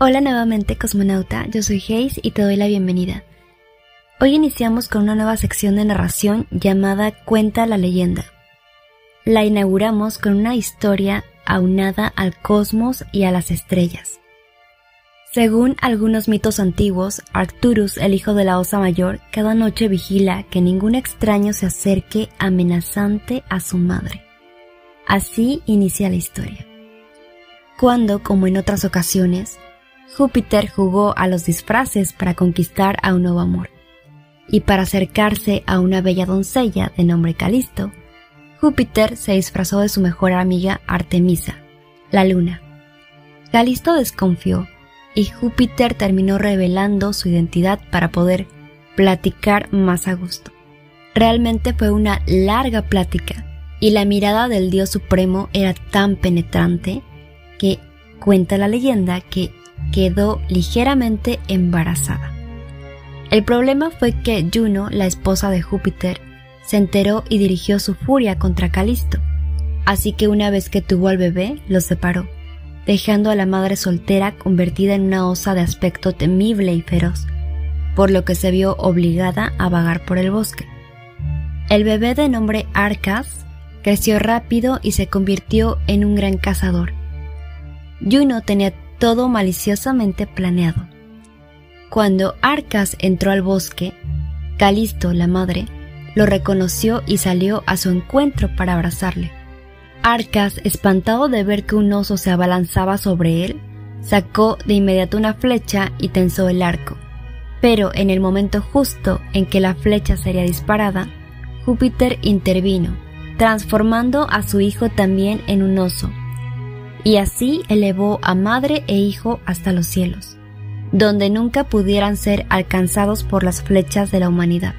Hola nuevamente cosmonauta, yo soy Hayes y te doy la bienvenida. Hoy iniciamos con una nueva sección de narración llamada Cuenta la leyenda. La inauguramos con una historia aunada al cosmos y a las estrellas. Según algunos mitos antiguos, Arcturus, el hijo de la Osa Mayor, cada noche vigila que ningún extraño se acerque amenazante a su madre. Así inicia la historia. Cuando, como en otras ocasiones, Júpiter jugó a los disfraces para conquistar a un nuevo amor. Y para acercarse a una bella doncella de nombre Calisto, Júpiter se disfrazó de su mejor amiga Artemisa, la luna. Calisto desconfió y Júpiter terminó revelando su identidad para poder platicar más a gusto. Realmente fue una larga plática y la mirada del dios supremo era tan penetrante que cuenta la leyenda que quedó ligeramente embarazada. El problema fue que Juno, la esposa de Júpiter, se enteró y dirigió su furia contra Calisto, así que una vez que tuvo al bebé, lo separó, dejando a la madre soltera convertida en una osa de aspecto temible y feroz, por lo que se vio obligada a vagar por el bosque. El bebé de nombre Arcas creció rápido y se convirtió en un gran cazador. Juno tenía todo maliciosamente planeado. Cuando Arcas entró al bosque, Calisto, la madre, lo reconoció y salió a su encuentro para abrazarle. Arcas, espantado de ver que un oso se abalanzaba sobre él, sacó de inmediato una flecha y tensó el arco. Pero en el momento justo en que la flecha sería disparada, Júpiter intervino, transformando a su hijo también en un oso, y así elevó a madre e hijo hasta los cielos, donde nunca pudieran ser alcanzados por las flechas de la humanidad.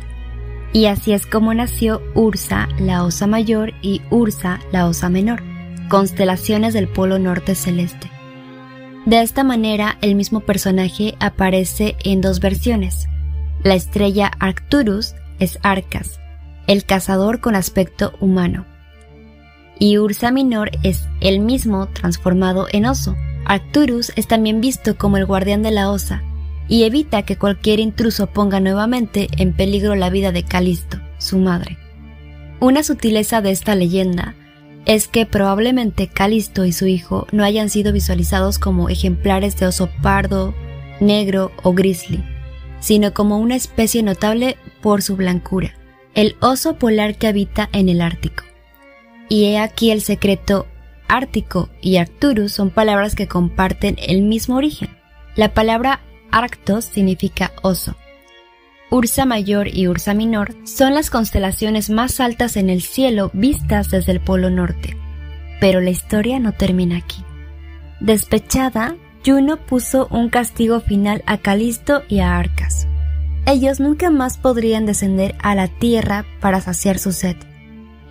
Y así es como nació Ursa, la osa mayor, y Ursa, la osa menor, constelaciones del polo norte celeste. De esta manera, el mismo personaje aparece en dos versiones. La estrella Arcturus es Arcas, el cazador con aspecto humano, y Ursa Minor es el mismo transformado en oso. Arcturus es también visto como el guardián de la osa y evita que cualquier intruso ponga nuevamente en peligro la vida de Calisto, su madre. Una sutileza de esta leyenda es que probablemente Calisto y su hijo no hayan sido visualizados como ejemplares de oso pardo, negro o grizzly, sino como una especie notable por su blancura, el oso polar que habita en el Ártico. Y he aquí el secreto Ártico y Arcturus son palabras que comparten el mismo origen. La palabra Arctos significa oso. Ursa Mayor y Ursa Minor son las constelaciones más altas en el cielo vistas desde el Polo Norte. Pero la historia no termina aquí. Despechada, Juno puso un castigo final a Calisto y a Arcas. Ellos nunca más podrían descender a la tierra para saciar su sed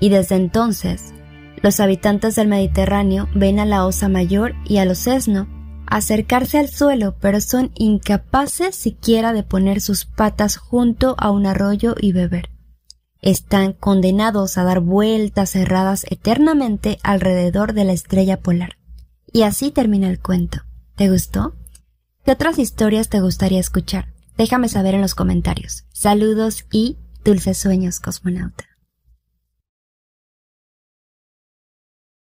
y desde entonces los habitantes del Mediterráneo ven a la osa mayor y a los esno acercarse al suelo, pero son incapaces siquiera de poner sus patas junto a un arroyo y beber. Están condenados a dar vueltas cerradas eternamente alrededor de la estrella polar. Y así termina el cuento. ¿Te gustó? ¿Qué otras historias te gustaría escuchar? Déjame saber en los comentarios. Saludos y dulces sueños, cosmonauta.